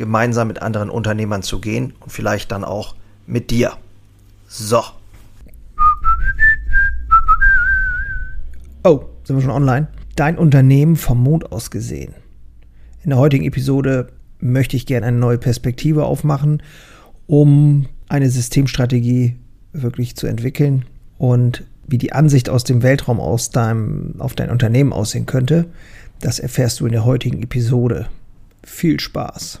gemeinsam mit anderen Unternehmern zu gehen und vielleicht dann auch mit dir. So. Oh, sind wir schon online? Dein Unternehmen vom Mond aus gesehen. In der heutigen Episode möchte ich gerne eine neue Perspektive aufmachen, um eine Systemstrategie wirklich zu entwickeln und wie die Ansicht aus dem Weltraum aus deinem, auf dein Unternehmen aussehen könnte. Das erfährst du in der heutigen Episode. Viel Spaß!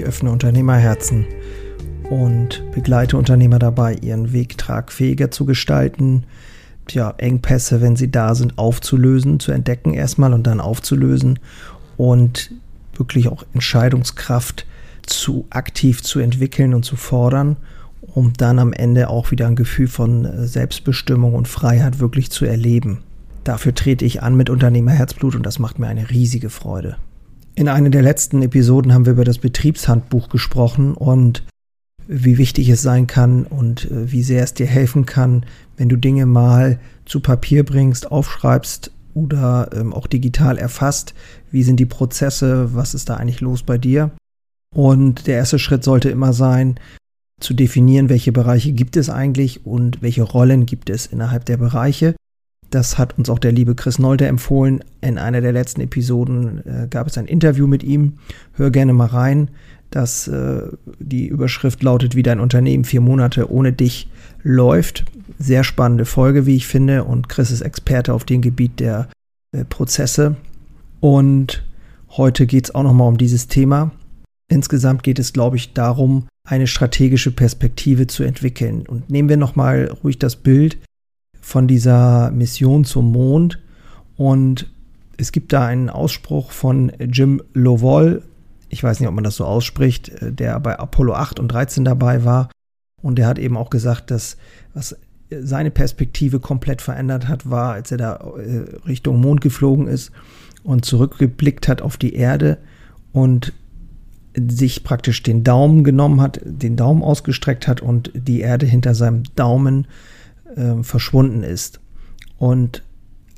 Öffne Unternehmerherzen und begleite Unternehmer dabei, ihren Weg tragfähiger zu gestalten, ja, Engpässe, wenn sie da sind, aufzulösen, zu entdecken erstmal und dann aufzulösen und wirklich auch Entscheidungskraft zu aktiv zu entwickeln und zu fordern, um dann am Ende auch wieder ein Gefühl von äh, Selbstbestimmung und Freiheit wirklich zu erleben. Dafür trete ich an mit Unternehmerherzblut und das macht mir eine riesige Freude. In einer der letzten Episoden haben wir über das Betriebshandbuch gesprochen und wie wichtig es sein kann und äh, wie sehr es dir helfen kann, wenn du Dinge mal zu Papier bringst, aufschreibst oder ähm, auch digital erfasst. Wie sind die Prozesse? Was ist da eigentlich los bei dir? Und der erste Schritt sollte immer sein, zu definieren, welche Bereiche gibt es eigentlich und welche Rollen gibt es innerhalb der Bereiche. Das hat uns auch der liebe Chris Nolter empfohlen. In einer der letzten Episoden äh, gab es ein Interview mit ihm. Hör gerne mal rein. Das, äh, die Überschrift lautet, wie dein Unternehmen vier Monate ohne dich läuft. Sehr spannende Folge, wie ich finde. Und Chris ist Experte auf dem Gebiet der äh, Prozesse. Und heute geht es auch nochmal um dieses Thema. Insgesamt geht es, glaube ich, darum, eine strategische Perspektive zu entwickeln. Und nehmen wir nochmal ruhig das Bild von dieser Mission zum Mond. Und es gibt da einen Ausspruch von Jim Lovell, ich weiß nicht, ob man das so ausspricht, äh, der bei Apollo 8 und 13 dabei war. Und der hat eben auch gesagt, dass was seine Perspektive komplett verändert hat, war, als er da äh, Richtung Mond geflogen ist und zurückgeblickt hat auf die Erde und sich praktisch den Daumen genommen hat, den Daumen ausgestreckt hat und die Erde hinter seinem Daumen äh, verschwunden ist. Und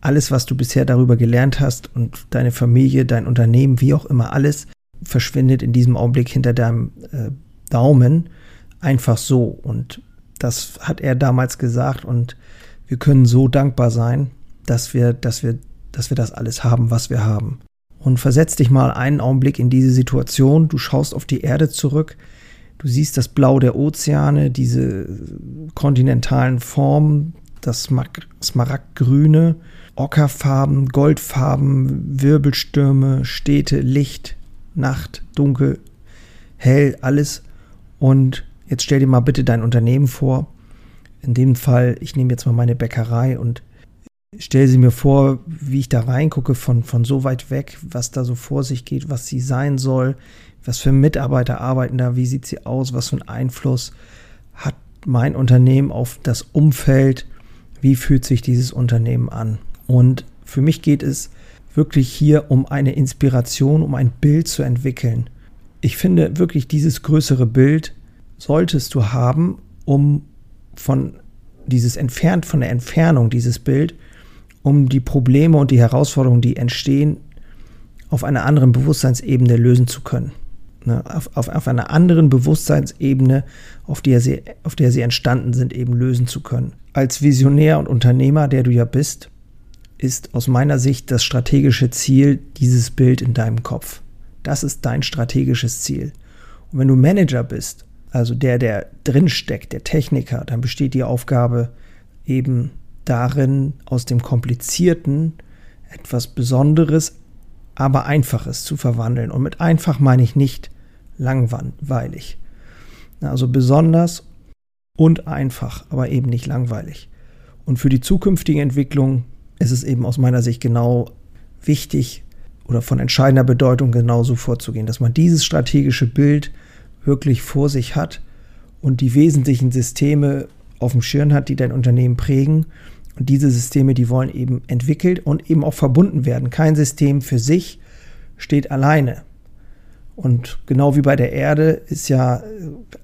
alles, was du bisher darüber gelernt hast und deine Familie, dein Unternehmen, wie auch immer, alles verschwindet in diesem Augenblick hinter deinem äh, Daumen einfach so. Und das hat er damals gesagt und wir können so dankbar sein, dass wir, dass wir, dass wir das alles haben, was wir haben. Und versetz dich mal einen Augenblick in diese Situation. Du schaust auf die Erde zurück. Du siehst das Blau der Ozeane, diese kontinentalen Formen, das Smaragdgrüne, Ockerfarben, Goldfarben, Wirbelstürme, Städte, Licht, Nacht, Dunkel, Hell, alles. Und jetzt stell dir mal bitte dein Unternehmen vor. In dem Fall, ich nehme jetzt mal meine Bäckerei und stelle sie mir vor, wie ich da reingucke von, von so weit weg, was da so vor sich geht, was sie sein soll, was für Mitarbeiter arbeiten da, wie sieht sie aus, was für einen Einfluss hat mein Unternehmen auf das Umfeld, wie fühlt sich dieses Unternehmen an. Und für mich geht es wirklich hier um eine Inspiration, um ein Bild zu entwickeln. Ich finde wirklich dieses größere Bild solltest du haben, um von dieses entfernt von der Entfernung dieses Bild, um die Probleme und die Herausforderungen, die entstehen, auf einer anderen Bewusstseinsebene lösen zu können ne, auf, auf, auf einer anderen Bewusstseinsebene, auf der, sie, auf der sie entstanden sind, eben lösen zu können. Als Visionär und Unternehmer, der du ja bist, ist aus meiner Sicht das strategische Ziel, dieses Bild in deinem Kopf. Das ist dein strategisches Ziel. Und wenn du Manager bist, also der, der drinsteckt, der Techniker, dann besteht die Aufgabe eben darin, aus dem Komplizierten etwas Besonderes, aber Einfaches zu verwandeln. Und mit einfach meine ich nicht langweilig. Also besonders und einfach, aber eben nicht langweilig. Und für die zukünftige Entwicklung ist es eben aus meiner Sicht genau wichtig oder von entscheidender Bedeutung genauso vorzugehen, dass man dieses strategische Bild wirklich vor sich hat und die wesentlichen Systeme auf dem Schirm hat, die dein Unternehmen prägen. Und diese Systeme, die wollen eben entwickelt und eben auch verbunden werden. Kein System für sich steht alleine. Und genau wie bei der Erde ist ja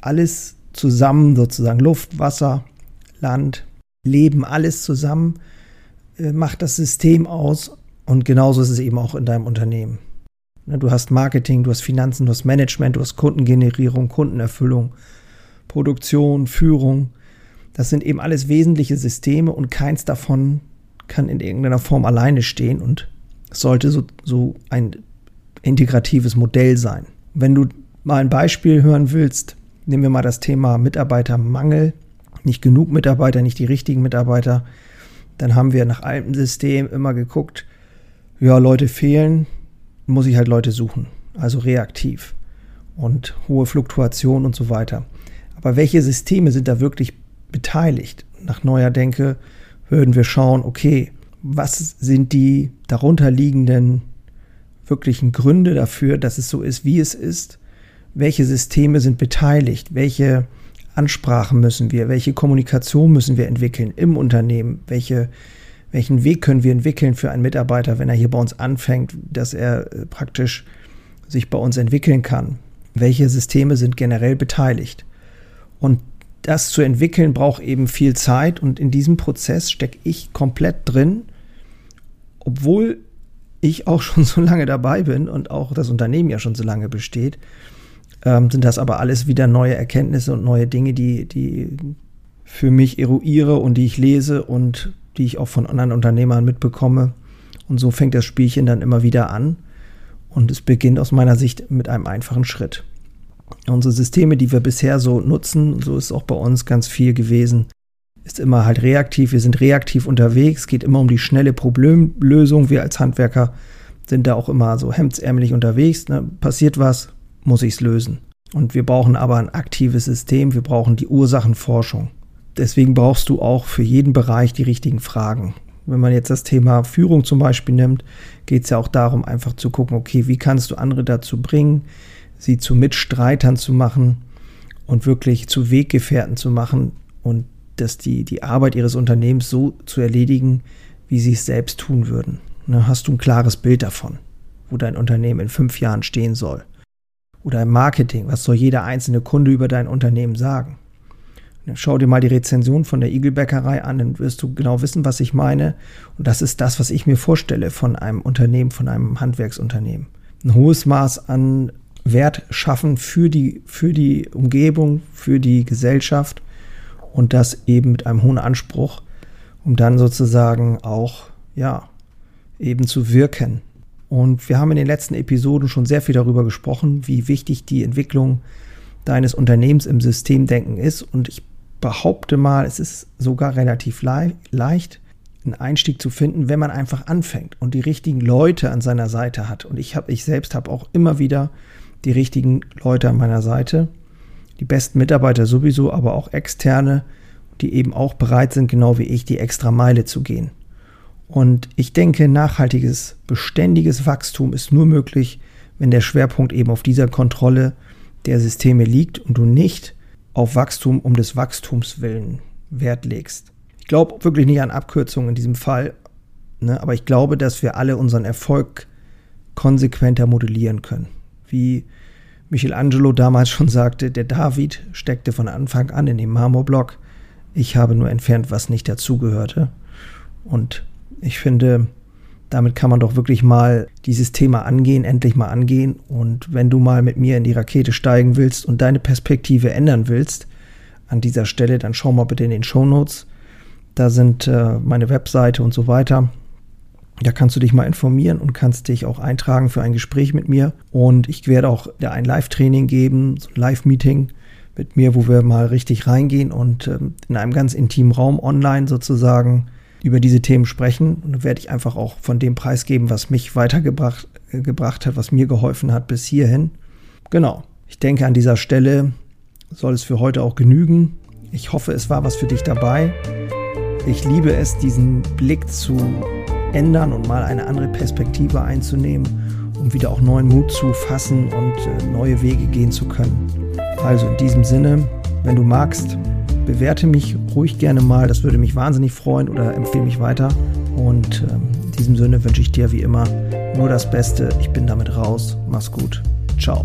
alles zusammen, sozusagen Luft, Wasser, Land, Leben, alles zusammen äh, macht das System aus. Und genauso ist es eben auch in deinem Unternehmen. Ne, du hast Marketing, du hast Finanzen, du hast Management, du hast Kundengenerierung, Kundenerfüllung, Produktion, Führung. Das sind eben alles wesentliche Systeme und keins davon kann in irgendeiner Form alleine stehen und sollte so, so ein integratives Modell sein. Wenn du mal ein Beispiel hören willst, nehmen wir mal das Thema Mitarbeitermangel. Nicht genug Mitarbeiter, nicht die richtigen Mitarbeiter. Dann haben wir nach altem System immer geguckt, ja, Leute fehlen, muss ich halt Leute suchen. Also reaktiv und hohe Fluktuation und so weiter. Aber welche Systeme sind da wirklich beteiligt? Nach neuer Denke würden wir schauen, okay, was sind die darunterliegenden wirklichen Gründe dafür, dass es so ist, wie es ist? Welche Systeme sind beteiligt? Welche Ansprachen müssen wir? Welche Kommunikation müssen wir entwickeln im Unternehmen? Welche, welchen Weg können wir entwickeln für einen Mitarbeiter, wenn er hier bei uns anfängt, dass er äh, praktisch sich bei uns entwickeln kann? Welche Systeme sind generell beteiligt? Und das zu entwickeln braucht eben viel Zeit und in diesem Prozess stecke ich komplett drin, obwohl ich auch schon so lange dabei bin und auch das Unternehmen ja schon so lange besteht, ähm, sind das aber alles wieder neue Erkenntnisse und neue Dinge, die, die für mich eruiere und die ich lese und die ich auch von anderen Unternehmern mitbekomme. Und so fängt das Spielchen dann immer wieder an. Und es beginnt aus meiner Sicht mit einem einfachen Schritt. Unsere Systeme, die wir bisher so nutzen, so ist auch bei uns ganz viel gewesen, ist immer halt reaktiv. Wir sind reaktiv unterwegs, geht immer um die schnelle Problemlösung. Wir als Handwerker sind da auch immer so hemdsärmelig unterwegs. Ne? Passiert was, muss ich es lösen. Und wir brauchen aber ein aktives System, wir brauchen die Ursachenforschung. Deswegen brauchst du auch für jeden Bereich die richtigen Fragen. Wenn man jetzt das Thema Führung zum Beispiel nimmt, geht es ja auch darum, einfach zu gucken, okay, wie kannst du andere dazu bringen, sie zu Mitstreitern zu machen und wirklich zu Weggefährten zu machen und dass die, die Arbeit ihres Unternehmens so zu erledigen, wie sie es selbst tun würden. Ne, hast du ein klares Bild davon, wo dein Unternehmen in fünf Jahren stehen soll. Oder im Marketing, was soll jeder einzelne Kunde über dein Unternehmen sagen? Ne, schau dir mal die Rezension von der Igelbäckerei an, dann wirst du genau wissen, was ich meine. Und das ist das, was ich mir vorstelle von einem Unternehmen, von einem Handwerksunternehmen. Ein hohes Maß an Wert schaffen für die, für die Umgebung, für die Gesellschaft und das eben mit einem hohen Anspruch, um dann sozusagen auch, ja, eben zu wirken. Und wir haben in den letzten Episoden schon sehr viel darüber gesprochen, wie wichtig die Entwicklung deines Unternehmens im Systemdenken ist. Und ich behaupte mal, es ist sogar relativ le leicht, einen Einstieg zu finden, wenn man einfach anfängt und die richtigen Leute an seiner Seite hat. Und ich habe, ich selbst habe auch immer wieder die richtigen Leute an meiner Seite. Die besten Mitarbeiter sowieso, aber auch externe, die eben auch bereit sind, genau wie ich, die extra Meile zu gehen. Und ich denke, nachhaltiges, beständiges Wachstum ist nur möglich, wenn der Schwerpunkt eben auf dieser Kontrolle der Systeme liegt und du nicht auf Wachstum um des Wachstums willen Wert legst. Ich glaube wirklich nicht an Abkürzungen in diesem Fall, ne, aber ich glaube, dass wir alle unseren Erfolg konsequenter modellieren können wie Michelangelo damals schon sagte, der David steckte von Anfang an in dem Marmorblock. Ich habe nur entfernt, was nicht dazugehörte. Und ich finde, damit kann man doch wirklich mal dieses Thema angehen, endlich mal angehen. Und wenn du mal mit mir in die Rakete steigen willst und deine Perspektive ändern willst, an dieser Stelle, dann schau mal bitte in den Show Notes. Da sind äh, meine Webseite und so weiter. Da kannst du dich mal informieren und kannst dich auch eintragen für ein Gespräch mit mir. Und ich werde auch ein Live-Training geben, so ein Live-Meeting mit mir, wo wir mal richtig reingehen und ähm, in einem ganz intimen Raum online sozusagen über diese Themen sprechen. Und dann werde ich einfach auch von dem Preis geben, was mich weitergebracht äh, gebracht hat, was mir geholfen hat bis hierhin. Genau. Ich denke, an dieser Stelle soll es für heute auch genügen. Ich hoffe, es war was für dich dabei. Ich liebe es, diesen Blick zu ändern und mal eine andere Perspektive einzunehmen, um wieder auch neuen Mut zu fassen und äh, neue Wege gehen zu können. Also in diesem Sinne, wenn du magst, bewerte mich ruhig gerne mal, das würde mich wahnsinnig freuen oder empfehle mich weiter. Und ähm, in diesem Sinne wünsche ich dir wie immer nur das Beste. Ich bin damit raus. Mach's gut. Ciao.